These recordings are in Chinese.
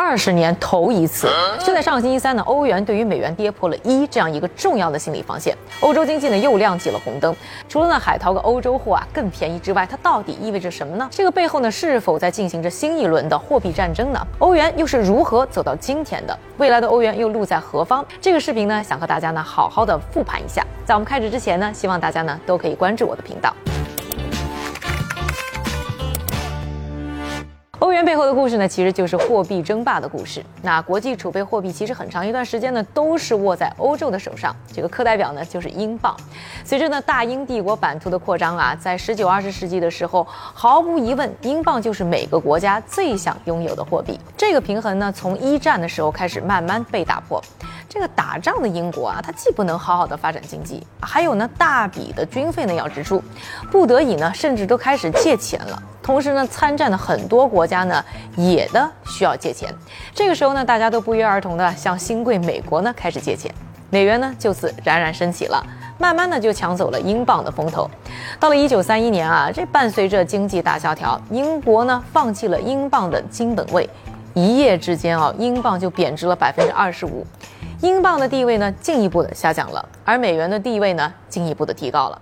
二十年头一次。就在上个星期三呢，欧元对于美元跌破了一这样一个重要的心理防线，欧洲经济呢又亮起了红灯。除了呢海淘个欧洲货啊更便宜之外，它到底意味着什么呢？这个背后呢是否在进行着新一轮的货币战争呢？欧元又是如何走到今天的？未来的欧元又路在何方？这个视频呢想和大家呢好好的复盘一下。在我们开始之前呢，希望大家呢都可以关注我的频道。背后的故事呢，其实就是货币争霸的故事。那国际储备货币其实很长一段时间呢，都是握在欧洲的手上。这个课代表呢，就是英镑。随着呢大英帝国版图的扩张啊，在十九、二十世纪的时候，毫无疑问，英镑就是每个国家最想拥有的货币。这个平衡呢，从一战的时候开始慢慢被打破。这个打仗的英国啊，它既不能好好的发展经济，还有呢大笔的军费呢要支出，不得已呢，甚至都开始借钱了。同时呢，参战的很多国家呢，也的需要借钱。这个时候呢，大家都不约而同的向新贵美国呢开始借钱，美元呢就此冉冉升起了，慢慢的就抢走了英镑的风头。到了一九三一年啊，这伴随着经济大萧条，英国呢放弃了英镑的金本位，一夜之间啊，英镑就贬值了百分之二十五，英镑的地位呢进一步的下降了，而美元的地位呢进一步的提高了。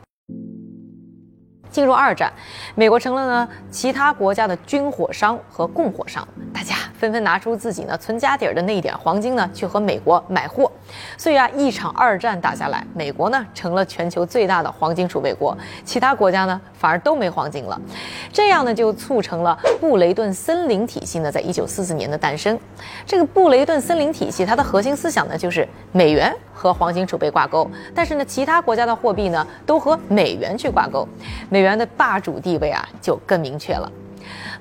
进入二战，美国成了呢其他国家的军火商和供货商，大家纷纷拿出自己呢存家底儿的那一点黄金呢去和美国买货，所以啊一场二战打下来，美国呢成了全球最大的黄金储备国，其他国家呢反而都没黄金了，这样呢就促成了布雷顿森林体系呢在一九四四年的诞生。这个布雷顿森林体系它的核心思想呢就是美元。和黄金储备挂钩，但是呢，其他国家的货币呢都和美元去挂钩，美元的霸主地位啊就更明确了。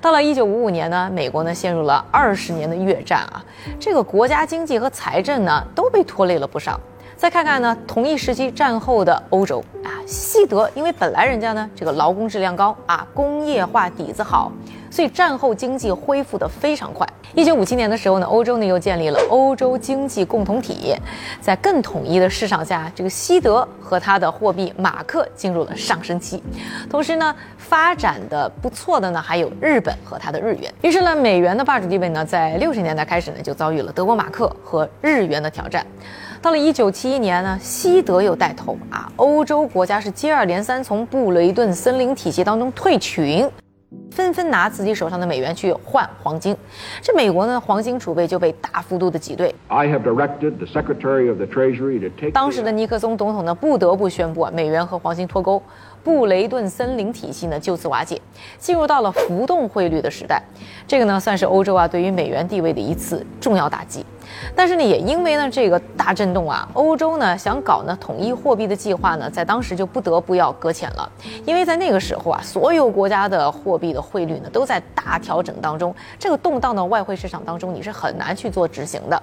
到了一九五五年呢，美国呢陷入了二十年的越战啊，这个国家经济和财政呢都被拖累了不少。再看看呢，同一时期战后的欧洲啊，西德因为本来人家呢这个劳工质量高啊，工业化底子好。所以战后经济恢复的非常快。一九五七年的时候呢，欧洲呢又建立了欧洲经济共同体，在更统一的市场下，这个西德和它的货币马克进入了上升期。同时呢，发展的不错的呢还有日本和它的日元。于是呢，美元的霸主地位呢，在六十年代开始呢就遭遇了德国马克和日元的挑战。到了一九七一年呢，西德又带头啊，欧洲国家是接二连三从布雷顿森林体系当中退群。纷纷拿自己手上的美元去换黄金，这美国呢黄金储备就被大幅度的挤兑。当时的尼克松总统呢不得不宣布啊美元和黄金脱钩，布雷顿森林体系呢就此瓦解，进入到了浮动汇率的时代。这个呢算是欧洲啊对于美元地位的一次重要打击。但是呢，也因为呢这个大震动啊，欧洲呢想搞呢统一货币的计划呢，在当时就不得不要搁浅了。因为在那个时候啊，所有国家的货币的汇率呢都在大调整当中，这个动荡的外汇市场当中，你是很难去做执行的。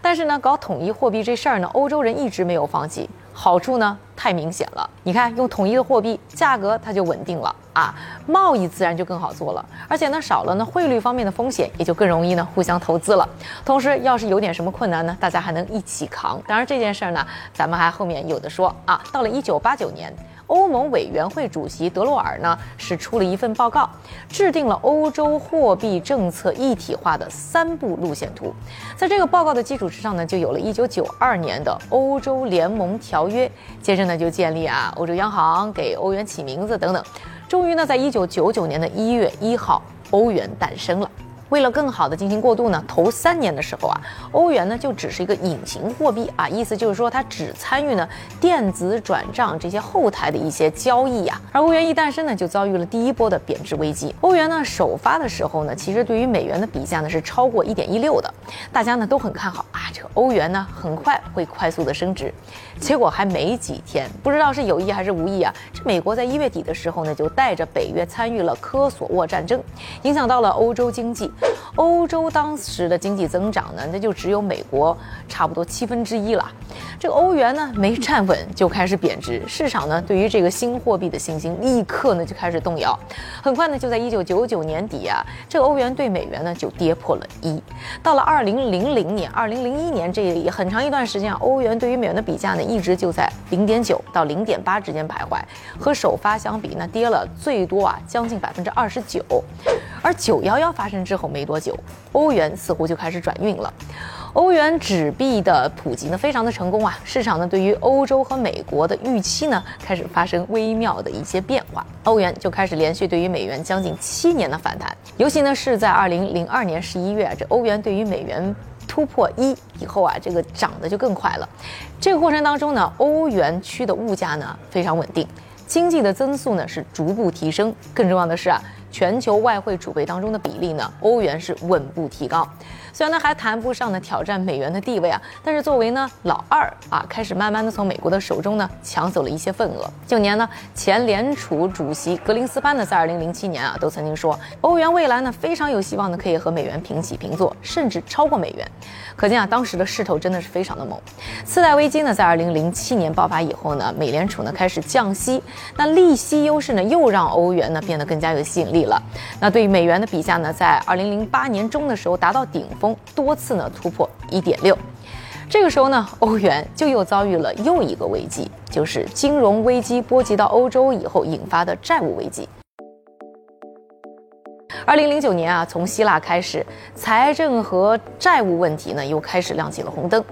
但是呢，搞统一货币这事儿呢，欧洲人一直没有放弃。好处呢太明显了，你看用统一的货币，价格它就稳定了啊，贸易自然就更好做了，而且呢少了呢汇率方面的风险，也就更容易呢互相投资了。同时，要是有点什么困难呢，大家还能一起扛。当然这件事儿呢，咱们还后面有的说啊。到了一九八九年。欧盟委员会主席德洛尔呢，是出了一份报告，制定了欧洲货币政策一体化的三步路线图。在这个报告的基础之上呢，就有了一九九二年的欧洲联盟条约。接着呢，就建立啊欧洲央行，给欧元起名字等等。终于呢，在一九九九年的一月一号，欧元诞生了。为了更好的进行过渡呢，头三年的时候啊，欧元呢就只是一个隐形货币啊，意思就是说它只参与呢电子转账这些后台的一些交易呀。而欧元一诞生呢，就遭遇了第一波的贬值危机。欧元呢首发的时候呢，其实对于美元的比价呢是超过一点一六的，大家呢都很看好啊，这个欧元呢很快会快速的升值。结果还没几天，不知道是有意还是无意啊，这美国在一月底的时候呢，就带着北约参与了科索沃战争，影响到了欧洲经济。欧洲当时的经济增长呢，那就只有美国差不多七分之一了。这个欧元呢没站稳就开始贬值，市场呢对于这个新货币的信心立刻呢就开始动摇。很快呢就在一九九九年底啊，这个欧元对美元呢就跌破了一。到了二零零零年、二零零一年这一很长一段时间啊，欧元对于美元的比价呢一直就在零点九到零点八之间徘徊，和首发相比呢跌了最多啊将近百分之二十九。而九幺幺发生之后，没多久，欧元似乎就开始转运了。欧元纸币的普及呢，非常的成功啊！市场呢，对于欧洲和美国的预期呢，开始发生微妙的一些变化。欧元就开始连续对于美元将近七年的反弹，尤其呢是在二零零二年十一月，这欧元对于美元突破一以后啊，这个涨得就更快了。这个过程当中呢，欧元区的物价呢非常稳定，经济的增速呢是逐步提升。更重要的是啊，全球外汇储备当中的比例呢，欧元是稳步提高。虽然呢还谈不上呢挑战美元的地位啊，但是作为呢老二啊，开始慢慢的从美国的手中呢抢走了一些份额。就年呢前联储主席格林斯潘呢在二零零七年啊都曾经说，欧元未来呢非常有希望呢可以和美元平起平坐，甚至超过美元。可见啊当时的势头真的是非常的猛。次贷危机呢在二零零七年爆发以后呢，美联储呢开始降息，那利息优势呢又让欧元呢变得更加有吸引力了。那对于美元的比价呢，在二零零八年中的时候达到顶。峰多次呢突破一点六，这个时候呢，欧元就又遭遇了又一个危机，就是金融危机波及到欧洲以后引发的债务危机。二零零九年啊，从希腊开始，财政和债务问题呢又开始亮起了红灯，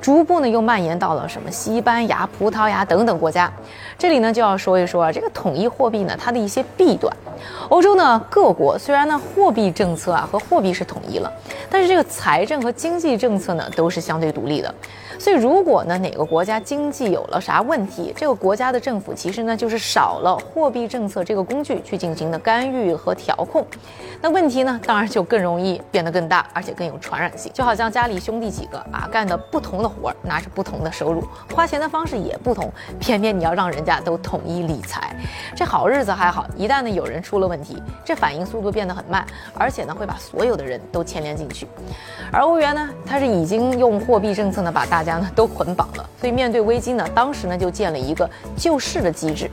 逐步呢又蔓延到了什么西班牙、葡萄牙等等国家。这里呢就要说一说啊，这个统一货币呢它的一些弊端。欧洲呢各国虽然呢货币政策啊和货币是统一了，但是这个财政和经济政策呢都是相对独立的。所以如果呢哪个国家经济有了啥问题，这个国家的政府其实呢就是少了货币政策这个工具去进行的干预和调控，那问题呢当然就更容易变得更大，而且更有传染性。就好像家里兄弟几个啊干的不同的活儿，拿着不同的收入，花钱的方式也不同，偏偏你要让人家都统一理财，这好日子还好，一旦呢有人出了问题，这反应速度变得很慢，而且呢会把所有的人都牵连进去。而欧元呢，它是已经用货币政策呢把大家呢都捆绑了，所以面对危机呢，当时呢就建了一个救市的机制。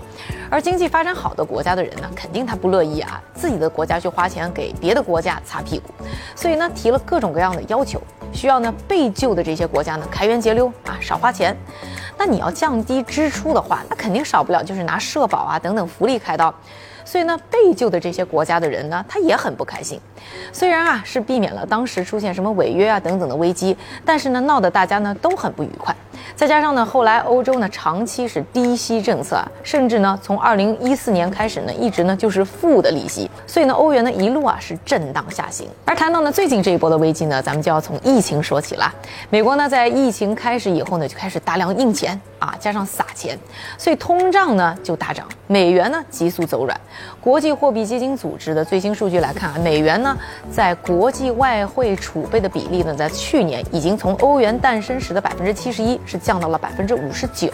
而经济发展好的国家的人呢，肯定他不乐意啊，自己的国家去花钱钱给别的国家擦屁股，所以呢提了各种各样的要求，需要呢被救的这些国家呢开源节流啊，少花钱。那你要降低支出的话，那肯定少不了就是拿社保啊等等福利开刀。所以呢，被救的这些国家的人呢，他也很不开心。虽然啊是避免了当时出现什么违约啊等等的危机，但是呢，闹得大家呢都很不愉快。再加上呢，后来欧洲呢长期是低息政策啊，甚至呢从二零一四年开始呢，一直呢就是负的利息。所以呢，欧元呢一路啊是震荡下行。而谈到呢最近这一波的危机呢，咱们就要从疫情说起了。美国呢在疫情开始以后呢，就开始大量印钱啊，加上撒钱，所以通胀呢就大涨，美元呢急速走软。国际货币基金组织的最新数据来看啊，美元呢在国际外汇储备的比例呢，在去年已经从欧元诞生时的百分之七十一，是降到了百分之五十九。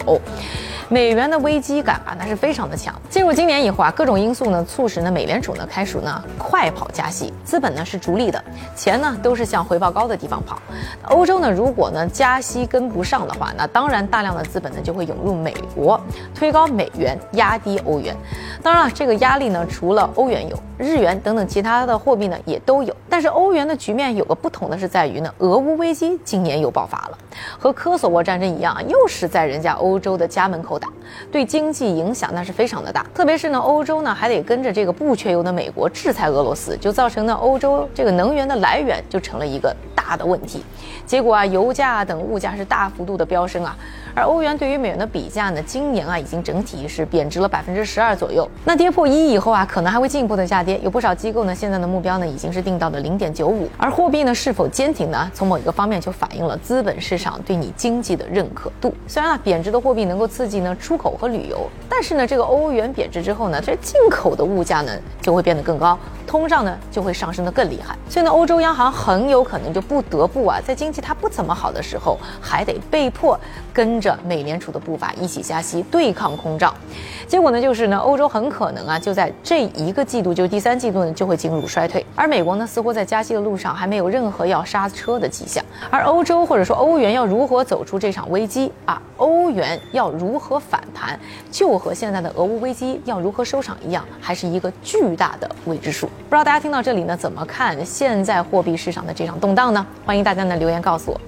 美元的危机感啊，那是非常的强。进入今年以后啊，各种因素呢，促使呢美联储呢开始呢快跑加息，资本呢是逐利的，钱呢都是向回报高的地方跑。欧洲呢，如果呢加息跟不上的话，那当然大量的资本呢就会涌入美国，推高美元，压低欧元。当然了，这个压力呢，除了欧元有，日元等等其他的货币呢也都有。但是欧元的局面有个不同的是在于呢，俄乌危机今年又爆发了，和科索沃战争一样，又是在人家欧洲的家门口打。对经济影响那是非常的大，特别是呢，欧洲呢还得跟着这个不缺油的美国制裁俄罗斯，就造成呢欧洲这个能源的来源就成了一个大的问题。结果啊，油价等物价是大幅度的飙升啊。而欧元对于美元的比价呢，今年啊已经整体是贬值了百分之十二左右。那跌破一以后啊，可能还会进一步的下跌。有不少机构呢，现在的目标呢已经是定到了零点九五。而货币呢是否坚挺呢？从某一个方面就反映了资本市场对你经济的认可度。虽然啊，贬值的货币能够刺激呢出口和旅游，但是呢，这个欧元贬值之后呢，这进口的物价呢就会变得更高，通胀呢就会上升的更厉害。所以呢，欧洲央行很有可能就不得不啊，在经济它不怎么好的时候，还得被迫跟。着美联储的步伐一起加息，对抗通胀，结果呢就是呢，欧洲很可能啊就在这一个季度，就第三季度呢就会进入衰退，而美国呢似乎在加息的路上还没有任何要刹车的迹象，而欧洲或者说欧元要如何走出这场危机啊，欧元要如何反弹，就和现在的俄乌危机要如何收场一样，还是一个巨大的未知数。不知道大家听到这里呢怎么看现在货币市场的这场动荡呢？欢迎大家呢留言告诉我。